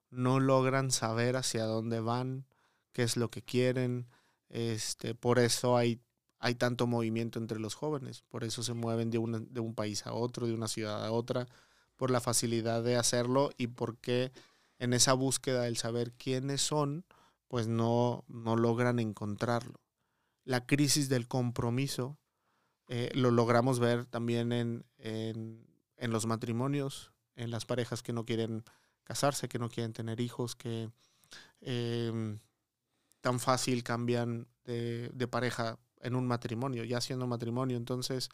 no logran saber hacia dónde van, qué es lo que quieren. Este, por eso hay, hay tanto movimiento entre los jóvenes. Por eso se mueven de, una- de un país a otro, de una ciudad a otra, por la facilidad de hacerlo y porque en esa búsqueda del saber quiénes son, pues no, no logran encontrarlo. La crisis del compromiso eh, lo logramos ver también en, en, en los matrimonios, en las parejas que no quieren casarse, que no quieren tener hijos, que eh, tan fácil cambian de, pareja en un matrimonio, ya siendo matrimonio. Entonces,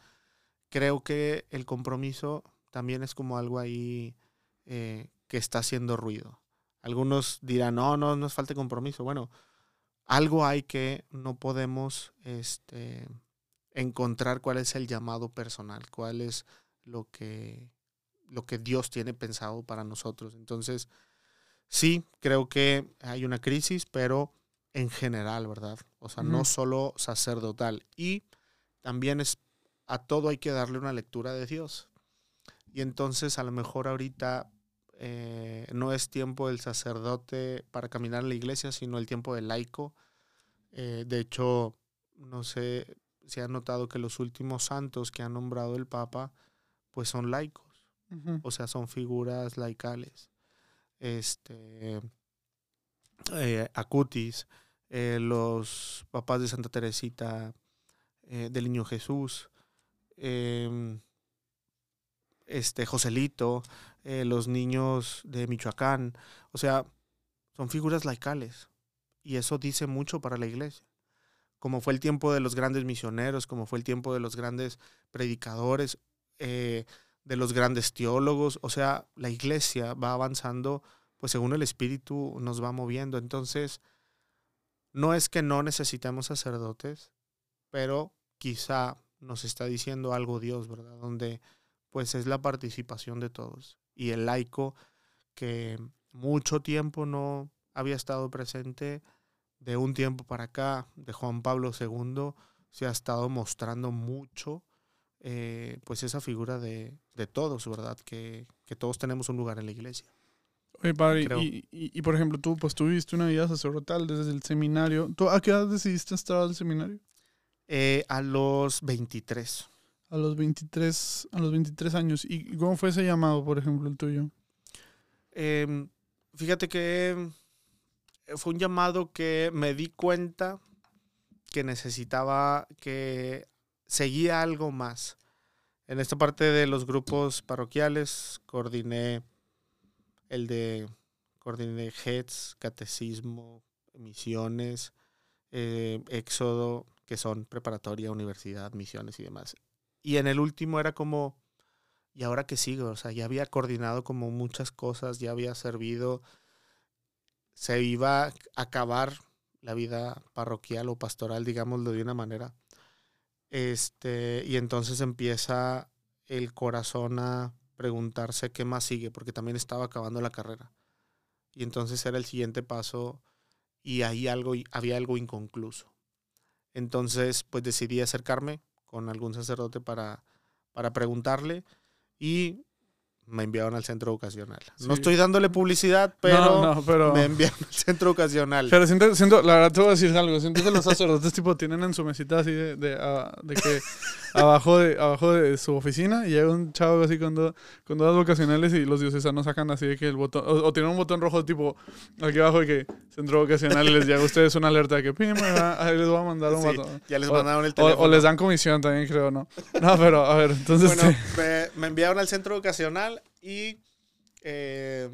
creo que el compromiso también es como algo ahí eh, que está haciendo ruido. Algunos dirán, no, no, no es falta compromiso. Bueno, algo hay que no podemos este, encontrar cuál es el llamado personal, cuál es lo que, lo que Dios tiene pensado para nosotros. Entonces, sí, creo que hay una crisis, pero en general, ¿verdad? O sea, no solo sacerdotal. Y también es, a todo hay que darle una lectura de Dios. Y entonces a lo mejor ahorita eh, no es tiempo del sacerdote para caminar en la iglesia, sino el tiempo del laico. Eh, de hecho, no sé si han notado que los últimos santos que ha nombrado el Papa, pues son laicos, o sea, son figuras laicales. Este, eh, Acutis, eh, los papás de Santa Teresita, eh, del Niño Jesús, em, este Joselito, eh, los niños de Michoacán, o sea, son figuras laicales y eso dice mucho para la iglesia. Como fue el tiempo de los grandes misioneros, como fue el tiempo de los grandes predicadores, de los grandes teólogos, o sea, la iglesia va avanzando, pues según el Espíritu nos va moviendo. Entonces, no es que no necesitemos sacerdotes, pero quizá nos está diciendo algo Dios, ¿verdad? Donde pues es la participación de todos. Y el laico que mucho tiempo no había estado presente, de un tiempo para acá, de Juan Pablo II, se ha estado mostrando mucho, eh, pues esa figura de, de todos, ¿verdad? Que, que todos tenemos un lugar en la iglesia. Oye, padre, creo. y, y- y, por ejemplo, tú, pues tú viviste una vida sacerdotal desde el seminario. ¿Tú a qué edad decidiste estar al seminario? Eh, a los 23. A los 23, a los 23 años. ¿Y cómo fue ese llamado, por ejemplo, el tuyo? Em, fíjate que eh, fue un llamado que me di cuenta que necesitaba que seguía algo más. En esta parte de los grupos parroquiales coordiné el de coordiné heads, catecismo, misiones, eh, éxodo, que son preparatoria, universidad, misiones y demás. Y en el último era como, ¿y ahora qué sigo? O sea, ya había coordinado como muchas cosas, ya había servido, se iba a acabar la vida parroquial o pastoral, digámoslo de una manera. Este, y entonces empieza el corazón a preguntarse qué más sigue, porque también estaba acabando la carrera. Y entonces era el siguiente paso y ahí algo, había algo inconcluso. Entonces, pues decidí acercarme con algún sacerdote para, para preguntarle y me enviaron al centro educacional. No estoy dándole publicidad, pero, no, no, pero... me enviaron al centro educacional. Pero siento, siento, la verdad te voy a decir algo, siento que los sacerdotes tipo tienen en su mesita así de, de, ah, de que abajo de, abajo de su oficina y llega un chavo así con, do- con dos vocacionales y los diocesanos sacan así de que el botón, o, o tienen un botón rojo tipo aquí abajo de que centro vocacional y les llega a ustedes una alerta de que pim, ah, ahí les voy a mandar un Sí, botón. ya les O- mandaron el teléfono. o les dan comisión también creo, ¿no? No, pero a ver, entonces... Bueno, este, me, me enviaron al centro y eh,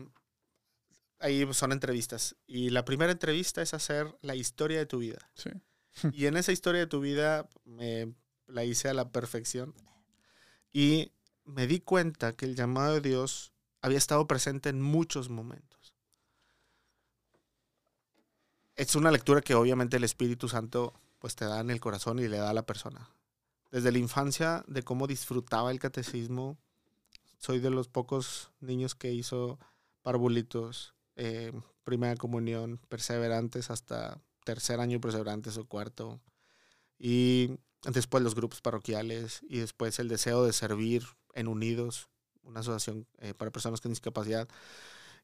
ahí son entrevistas. Y la primera entrevista es hacer la historia de tu vida. sí. Y en esa historia de tu vida me la hice a la perfección. Y me di cuenta que el llamado de Dios había estado presente en muchos momentos. Es una lectura que obviamente el Espíritu Santo pues te da en el corazón y le da a la persona. Desde la infancia, de cómo disfrutaba el catecismo, soy de los pocos niños que hizo parvulitos, eh, primera comunión, perseverantes hasta tercer año perseverantes o cuarto. Y después los grupos parroquiales y después el deseo de servir en Unidos, una asociación eh, para personas con discapacidad.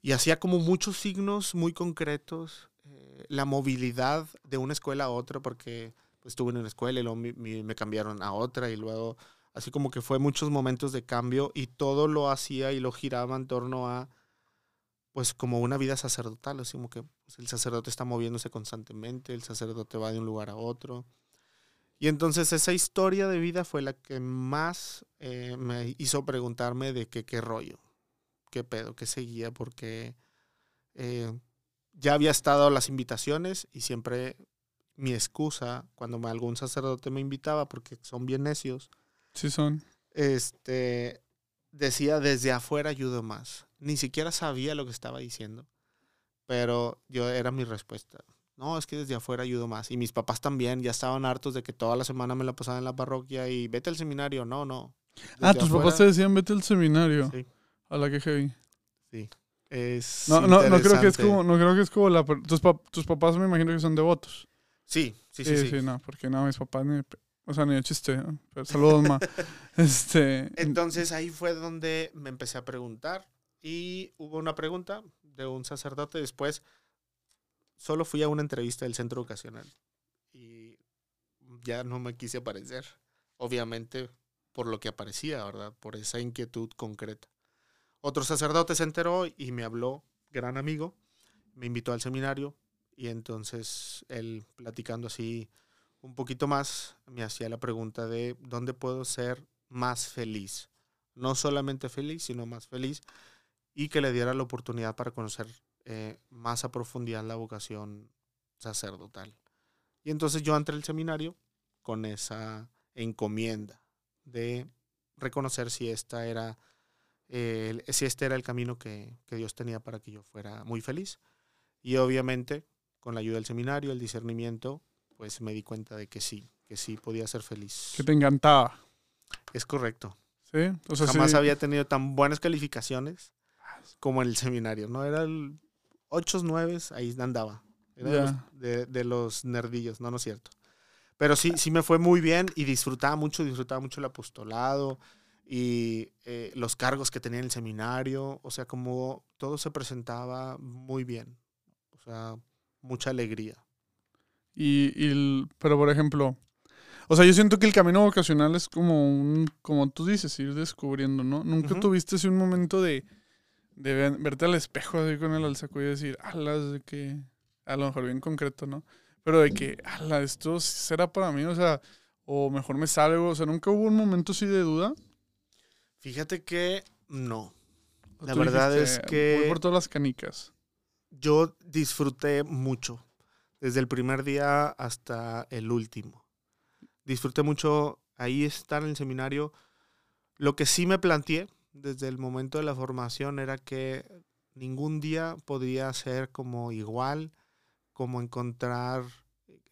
Y hacía como muchos signos muy concretos, eh, la movilidad de una escuela a otra, porque pues, estuve en una escuela y luego me cambiaron a otra y luego así como que fue muchos momentos de cambio y todo lo hacía y lo giraba en torno a pues como una vida sacerdotal, así como que pues, el sacerdote está moviéndose constantemente, el sacerdote va de un lugar a otro. Y entonces esa historia de vida fue la que más eh, me hizo preguntarme de que, qué rollo, qué pedo, qué seguía, porque eh, ya había estado las invitaciones y siempre mi excusa cuando algún sacerdote me invitaba, porque son bien necios, Sí son. este, decía desde afuera ayudo más. Ni siquiera sabía lo que estaba diciendo, pero yo era mi respuesta. No, es que desde afuera ayudo más. Y mis papás también ya estaban hartos de que toda la semana me la pasaba en la parroquia y vete al seminario. No, no. Ah, tus afuera, papás te decían vete al seminario. Sí. A la que heavy. Es No, no, no creo que es como, no creo que es como la tus, pap- tus papás me imagino que son devotos. Sí, sí, Sí, sí. sí, sí. no, porque no, mis papás ni, o sea, ni de chiste, ¿no? Pero saludos, ma. Este, Entonces ahí fue donde me empecé a preguntar y hubo una pregunta de un sacerdote después. Solo fui a una entrevista del centro educacional y ya no me quise aparecer. Obviamente por lo que aparecía, ¿verdad? Por esa inquietud concreta. Otro sacerdote se enteró y me habló, gran amigo, me invitó al seminario y entonces él platicando así un poquito más me hacía la pregunta de dónde puedo ser más feliz. No solamente feliz, sino más feliz. Y que le diera la oportunidad para conocer eh, más a profundidad la vocación sacerdotal. Y entonces yo entré al seminario con esa encomienda de reconocer si esta era eh, si este era el camino que, que Dios tenía para que yo fuera muy feliz. Y obviamente, con la ayuda del seminario, el discernimiento, pues me di cuenta de que sí, que sí podía ser feliz. que te encantaba, Es correcto. ¿sí? O sea, Jamás sí. había tenido tan buenas calificaciones como en el seminario, ¿no? Era el 8, 9, ahí andaba. Era de, Ya. los, de- de los nerdillos, no, no es cierto. Pero sí, sí me fue muy bien y disfrutaba mucho, disfrutaba mucho el apostolado y eh, los cargos que tenía en el seminario. O sea, como todo se presentaba muy bien. O sea, mucha alegría. Y, y el- pero por ejemplo, o sea, yo siento que el camino vocacional es como un, como tú dices, ir descubriendo, ¿no? Nunca Ujú. tuviste así un momento de, de ver- verte al espejo así con el alzaco y decir, ala, de que, a lo mejor bien concreto, ¿no? Pero de que, ala, esto será para mí, o sea, o mejor me salgo, o sea, nunca hubo un momento así de duda. Fíjate que no. ¿O La verdad dijiste, es que- Voy por todas las canicas. Yo disfruté mucho, desde el primer día hasta el último. Disfruté mucho ahí estar en el seminario. Lo que sí me planteé desde el momento de la formación era que ningún día podría ser como igual, como encontrar,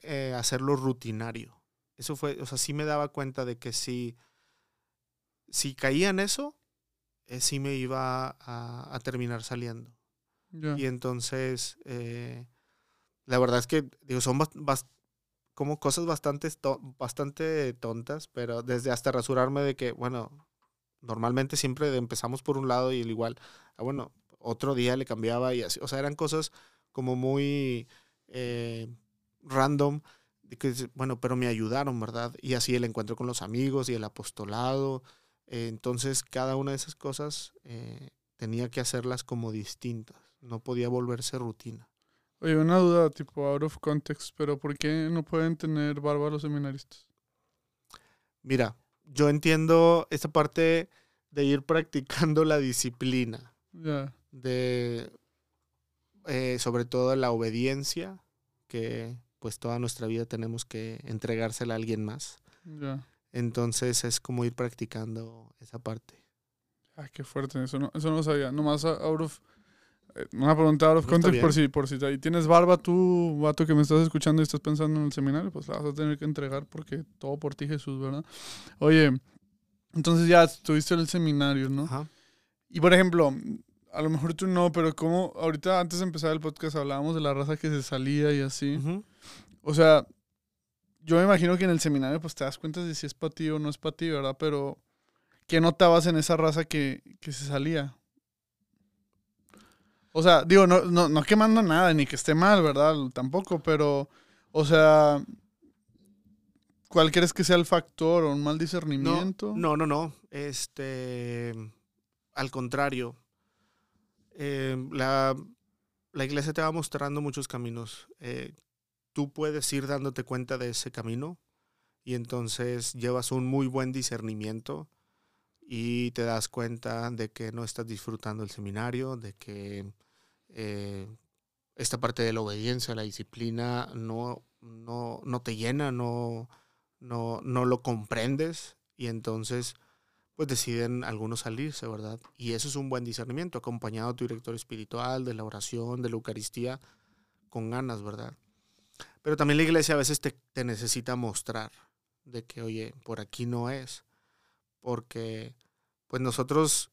eh, hacerlo rutinario. Eso fue, o sea, sí me daba cuenta de que si, si caía en eso, eh, sí me iba a, a terminar saliendo. Y entonces, eh, la verdad es que, digo, son como cosas bastante, bastante tontas, pero desde hasta rasurarme de que, bueno, normalmente siempre empezamos por un lado y el igual, ah, bueno, otro día le cambiaba y así, o sea, eran cosas como muy eh, random, que, bueno, pero me ayudaron, ¿verdad? Y así el encuentro con los amigos y el apostolado, eh, entonces cada una de esas cosas eh, tenía que hacerlas como distintas, no podía volverse rutina. Oye, una duda tipo out of context, pero ¿por qué no pueden tener barba los seminaristas? Mira, yo entiendo esta parte de ir practicando la disciplina, Ya. de eh, sobre todo la obediencia, que pues toda nuestra vida tenemos que entregársela a alguien más. Ya. Entonces es como ir practicando esa parte. Ah, qué fuerte, eso no, eso no lo sabía. Nomás a- out of. Eh, Una pregunta out of No, está context por si, por si ahí tienes barba tú, vato que me estás escuchando y estás pensando en el seminario, pues la vas a tener que entregar porque todo por ti Jesús, ¿verdad? Oye, entonces ya estuviste en el seminario, ¿no? Ajá. Y por ejemplo, a lo mejor tú no, pero como ahorita antes de empezar el podcast hablábamos de la raza que se salía y así. O sea, yo me imagino que en el seminario pues te das cuenta de si es para ti o no es para ti, ¿verdad? Pero, ¿qué notabas en esa raza que, que se salía? O sea, digo, no, no, no quemando nada, ni que esté mal, ¿verdad? Tampoco, pero, o sea, ¿cuál crees que sea el factor o un mal discernimiento? No, no, no. Este, al contrario, eh, la, la iglesia te va mostrando muchos caminos. Eh, tú puedes ir dándote cuenta de ese camino y entonces llevas un muy buen discernimiento y te das cuenta de que no estás disfrutando el seminario, de que eh, esta parte de la obediencia, la disciplina, no, no, no te llena, no, no, no lo comprendes y entonces pues deciden algunos salirse, ¿verdad? Y eso es un buen discernimiento, acompañado de tu director espiritual, de la oración, de la Eucaristía, con ganas, ¿verdad? Pero también la iglesia a veces te, te necesita mostrar de que, oye, por aquí no es, porque pues nosotros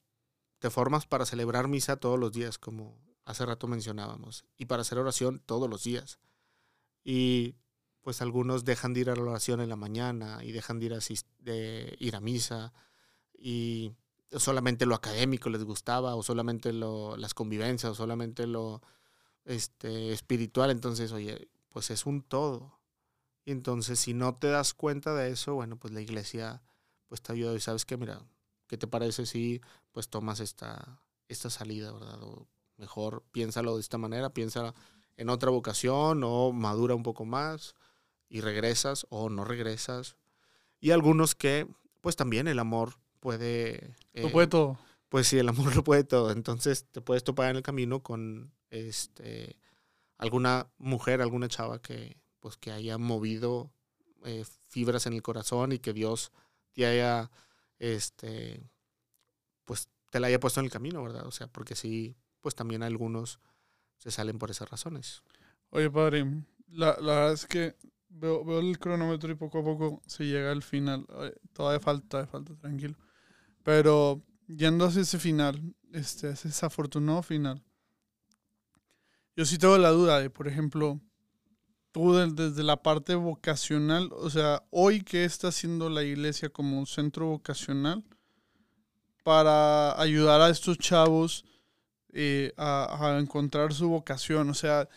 te formas para celebrar misa todos los días, como hace rato mencionábamos, y para hacer oración todos los días. Y pues algunos dejan de ir a la oración en la mañana y dejan de ir a, de ir a misa y solamente lo académico les gustaba o solamente lo, las convivencias o solamente lo este, espiritual. Entonces, oye, pues es un todo. Y entonces si no te das cuenta de eso, bueno, pues la iglesia pues te ayuda y sabes que, mira, ¿qué te parece si pues tomas esta, esta salida, verdad? Mejor piénsalo de esta manera, piensa en otra vocación o madura un poco más y regresas o no regresas. Y algunos que, pues también el amor puede... Lo eh, puede todo. Pues sí, el amor lo puede todo. Entonces te puedes topar en el camino con este alguna mujer, alguna chava que pues que haya movido eh, fibras en el corazón y que Dios te haya este pues te la haya puesto en el camino, ¿verdad? O sea, porque sí, pues también algunos se salen por esas razones. Oye, padre, la, la verdad es que veo, veo el cronómetro y poco a poco se llega al final. Oye, Todavía falta, falta, tranquilo. Pero yendo hacia ese final, este, ese desafortunado final, yo sí tengo la duda de, por ejemplo, tú desde la parte vocacional, o sea, hoy qué está haciendo la iglesia como un centro vocacional para ayudar a estos chavos eh, a, encontrar su vocación, o sea,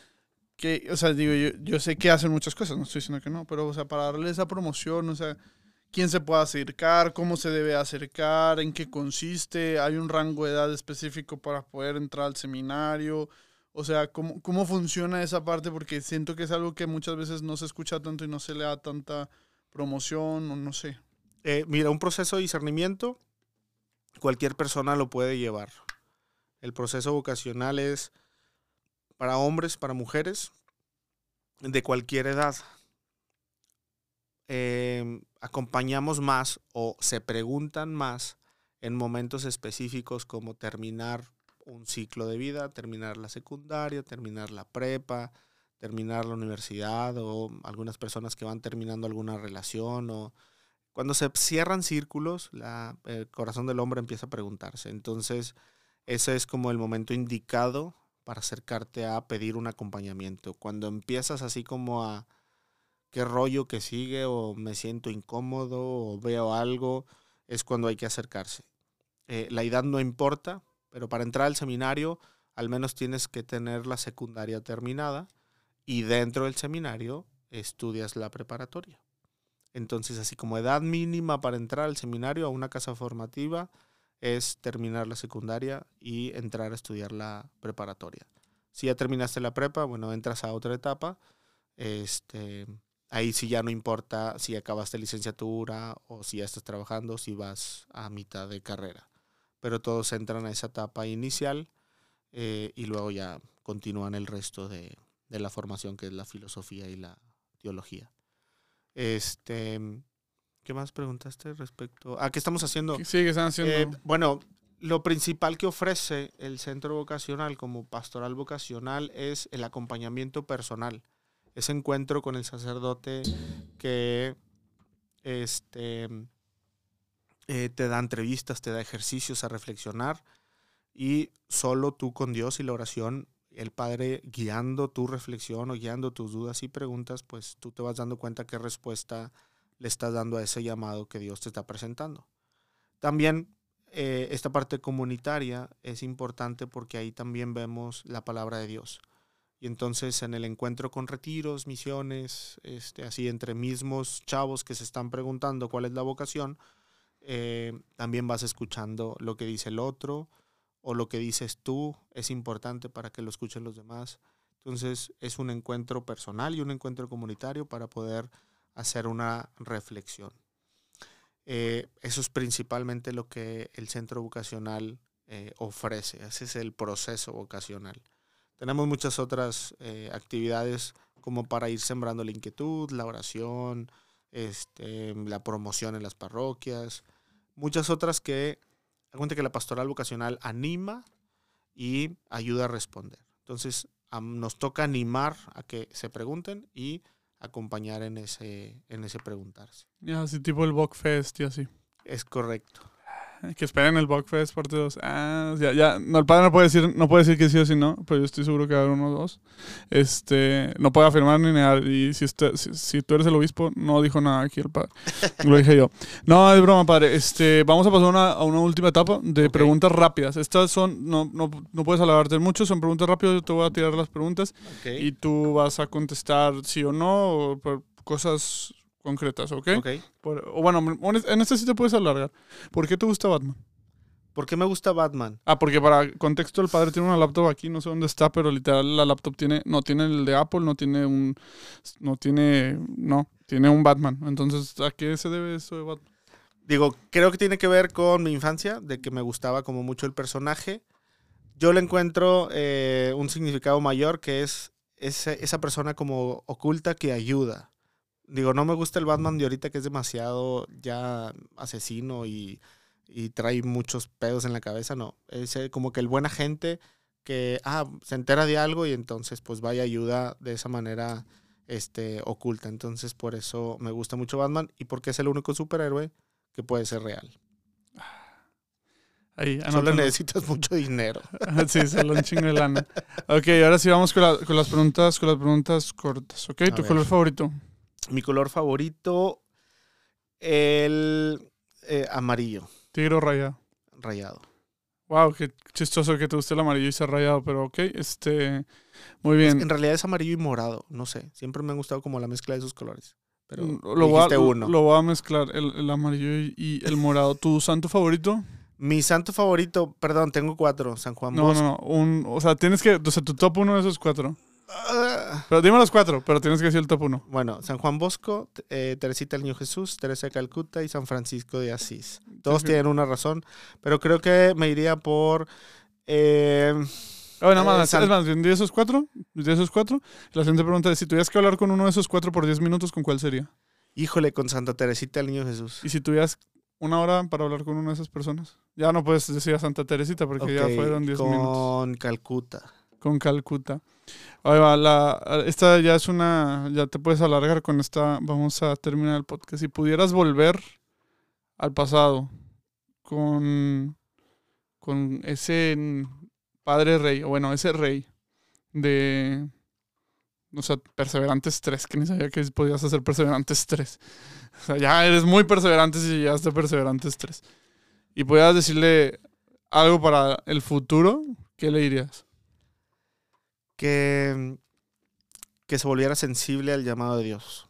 que, o sea, digo, yo, yo sé que hacen muchas cosas, no estoy diciendo que no, pero, o sea, para darle esa promoción, o sea, quién se puede acercar, cómo se debe acercar, en qué consiste, hay un rango de edad específico para poder entrar al seminario, o sea, cómo, cómo funciona esa parte, porque siento que es algo que muchas veces no se escucha tanto y no se le da tanta promoción, o no sé. Eh, mira, un proceso de discernimiento, cualquier persona lo puede llevar. El proceso vocacional es para hombres, para mujeres, de cualquier edad. Eh, acompañamos más o se preguntan más en momentos específicos como terminar un ciclo de vida, terminar la secundaria, terminar la prepa, terminar la universidad o algunas personas que van terminando alguna relación o cuando se cierran círculos, el corazón del hombre empieza a preguntarse. Entonces, ese es como el momento indicado para acercarte a pedir un acompañamiento. Cuando empiezas así como a qué rollo que sigue o me siento incómodo o veo algo, es cuando hay que acercarse. Eh, la edad no importa, pero para entrar al seminario al menos tienes que tener la secundaria terminada y dentro del seminario estudias la preparatoria. Entonces, así como edad mínima para entrar al seminario a una casa formativa es terminar la secundaria y entrar a estudiar la preparatoria. Si ya terminaste la prepa, bueno, entras a otra etapa. Este, ahí sí ya no importa si acabaste licenciatura o si ya estás trabajando, si vas a mitad de carrera. Pero todos entran a esa etapa inicial eh, y luego ya continúan el resto de, de la formación que es la filosofía y la teología. Este, ¿qué más preguntaste respecto a qué estamos haciendo? Sí, que están haciendo. Eh, bueno, lo principal que ofrece el centro vocacional como pastoral vocacional es el acompañamiento personal. Ese encuentro con el sacerdote que este, eh, te da entrevistas, te da ejercicios a reflexionar y solo tú con Dios y la oración el Padre guiando tu reflexión o guiando tus dudas y preguntas, pues tú te vas dando cuenta qué respuesta le estás dando a ese llamado que Dios te está presentando. También eh, esta parte comunitaria es importante porque ahí también vemos la palabra de Dios. Y entonces en el encuentro con retiros, misiones, este, así entre mismos chavos que se están preguntando cuál es la vocación, eh, también vas escuchando lo que dice el otro, o lo que dices tú es importante para que lo escuchen los demás. Entonces es un encuentro personal y un encuentro comunitario para poder hacer una reflexión. Eh, eso es principalmente lo que el centro vocacional eh, ofrece. Ese es el proceso vocacional. Tenemos muchas otras eh, actividades como para ir sembrando la inquietud, la oración, este, la promoción en las parroquias, muchas otras que cuenta que la pastoral vocacional anima y ayuda a responder. Entonces, nos toca animar a que se pregunten y acompañar en ese, en ese preguntarse. Ya, así tipo el Fest y así. Es correcto. Que esperen el Bugfest parte 2. Ah, ya, ya. No, el padre no puede decir, no puede decir que sí o sí no, pero yo estoy seguro que va a haber uno o dos. Este, no puede afirmar ni negar. Y si, usted, si, tú eres el obispo, no dijo nada aquí el padre. Lo dije yo. No, es broma, padre. Este, vamos a pasar una, a una última etapa de preguntas rápidas. Estas son, no, no, no puedes alabarte mucho, son preguntas rápidas. Yo te voy a tirar las preguntas y tú vas a contestar sí o no, o por cosas concretas, ¿ok? Ok. o bueno, en este sí te puedes alargar. ¿Por qué te gusta Batman? ¿Por qué me gusta Batman? Ah, porque para contexto el padre tiene una laptop aquí, no sé dónde está, pero literal la laptop tiene, no tiene el de Apple, no tiene un, no tiene, no, tiene un Batman. Entonces, ¿a qué se debe eso de Batman? Digo, creo que tiene que ver con mi infancia, de que me gustaba como mucho el personaje. Yo le encuentro eh, un significado mayor que es esa persona como oculta que ayuda. Digo, no me gusta el Batman de ahorita que es demasiado ya asesino y, trae muchos pedos en la cabeza. No, es eh, como que el buen agente que ah, se entera de algo y entonces pues vaya ayuda de esa manera este, oculta. Entonces por eso me gusta mucho Batman y porque es el único superhéroe que puede ser real. Ahí, solo necesitas mucho dinero. sí, solo un chingo de lana. Ok, ahora sí vamos con, con las preguntas, con las preguntas cortas. Ok, ¿tu color favorito? Mi color favorito, el eh, amarillo. Tigre rayado. Rayado. Wow, qué chistoso que te guste el amarillo y ser rayado, pero ok, este, muy bien. en realidad es amarillo y morado, no sé. Siempre me han gustado como la mezcla de esos colores. Pero mm, lo voy, a, uno. lo voy a mezclar, el, amarillo y, el morado. ¿Tu santo favorito? Mi santo favorito, perdón, tengo cuatro. San Juan Bosco. No, no, un, o sea, tienes que, o sea, tu top uno de esos cuatro. Pero dime los cuatro, pero tienes que decir el top uno. Bueno, San Juan Bosco, eh, Teresita el Niño Jesús, Teresa de Calcuta y San Francisco de Asís. Todos tienen una razón, pero creo que me iría por... Eh, bueno, más, es más, de esos cuatro, de esos cuatro, la siguiente pregunta es, si tuvieras que hablar con uno de esos cuatro por diez minutos, ¿con cuál sería? Híjole, con Santa Teresita el Niño Jesús. ¿Y si tuvieras una hora para hablar con una de esas personas? Ya no puedes decir a Santa Teresita porque ya fueron diez minutos. Con Calcuta. Con Calcuta. Ahí va, la, esta ya es una, ya te puedes alargar con esta, vamos a terminar el podcast. Si pudieras volver al pasado con, con ese padre rey, o bueno, ese rey, de, o sea, perseverantes 3, que ni sabía que podías hacer perseverantes 3. O sea, ya eres muy perseverante si llegaste a perseverantes 3. Y podías decirle algo para el futuro, ¿qué le dirías? Que, que se volviera sensible al llamado de Dios.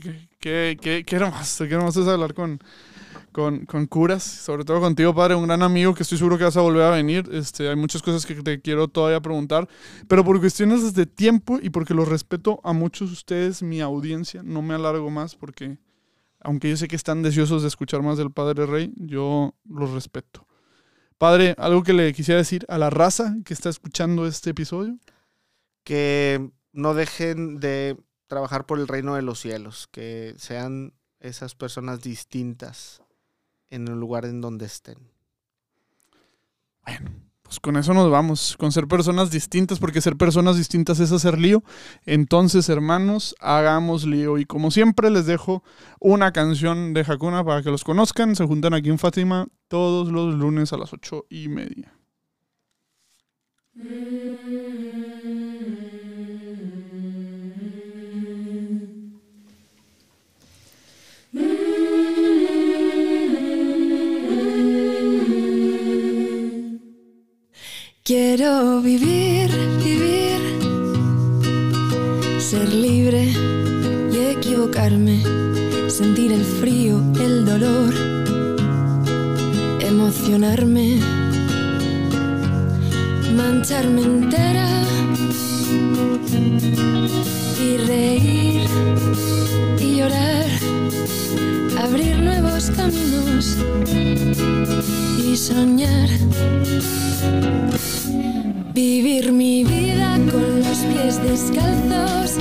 Qué, qué, qué, qué hermoso, qué hermoso es hablar con, con, con curas, sobre todo contigo, padre, un gran amigo que estoy seguro que vas a volver a venir. Este, hay muchas cosas que te quiero todavía preguntar, pero por cuestiones de tiempo y porque lo respeto a muchos de ustedes, mi audiencia, no me alargo más porque, aunque yo sé que están deseosos de escuchar más del Padre Rey, yo los respeto. Padre, algo que le quisiera decir a la raza que está escuchando este episodio. Que no dejen de trabajar por el reino de los cielos, que sean esas personas distintas en el lugar en donde estén. Bueno, pues con eso nos vamos, con ser personas distintas, porque ser personas distintas es hacer lío. Entonces, hermanos, hagamos lío. Y como siempre, les dejo una canción de Hakuna para que los conozcan. Se juntan aquí en Fátima todos los lunes a las ocho y media. Quiero vivir, vivir, ser libre y equivocarme, sentir el frío, el dolor, emocionarme, mancharme entera y reír y llorar, abrir nuevos caminos y soñar. Vivir mi vida con los pies descalzos,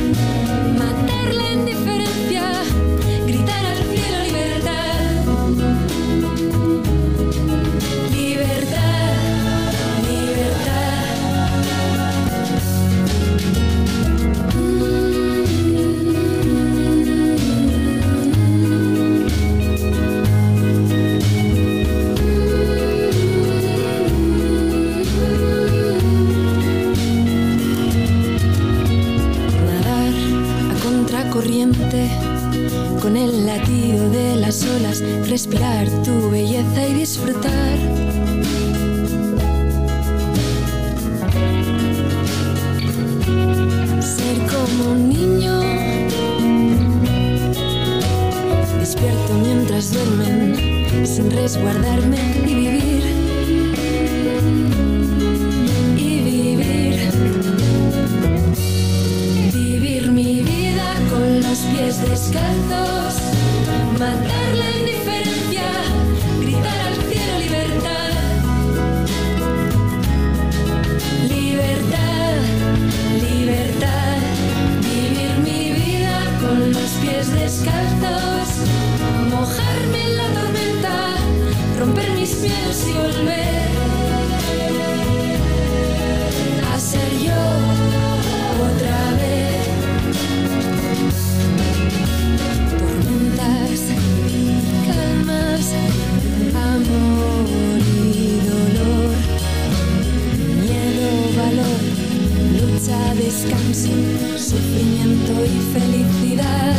sufrimiento y felicidad.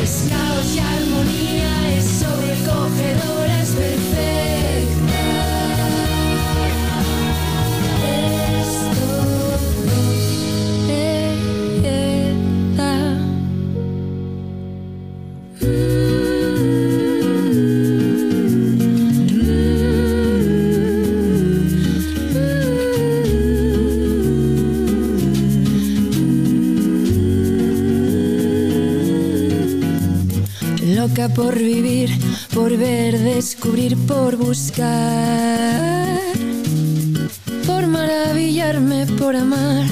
Es caos y armonía, Por vivir, por ver, descubrir, por buscar, por maravillarme, por amar,